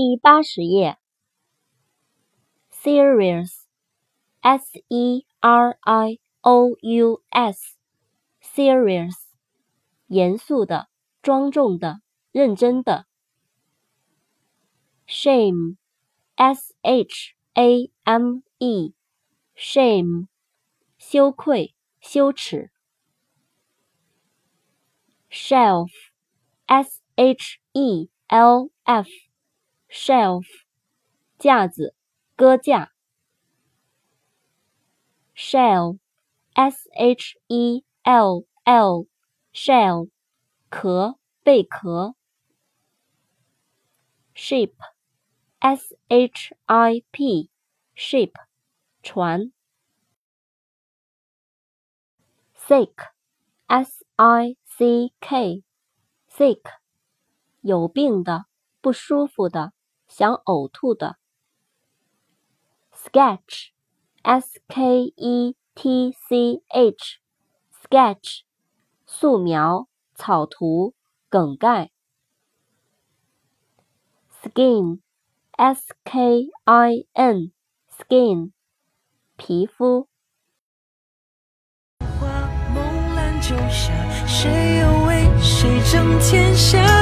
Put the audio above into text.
第八十页。serious，s e r i o u s，serious，严肃的、庄重的、认真的。shame，s h a m e，shame，羞愧、羞耻。shelf，s-h-e-l-f shelf 架子、搁架。shell，s h e l l，shell，壳、贝壳。ship，s h i p，ship，船。sick，s i c k，sick，有病的。不舒服的，想呕吐的。sketch，s k e t c h，sketch，素描、草图、梗概。skin，s k i n，skin，皮肤。谁又为谁争天下？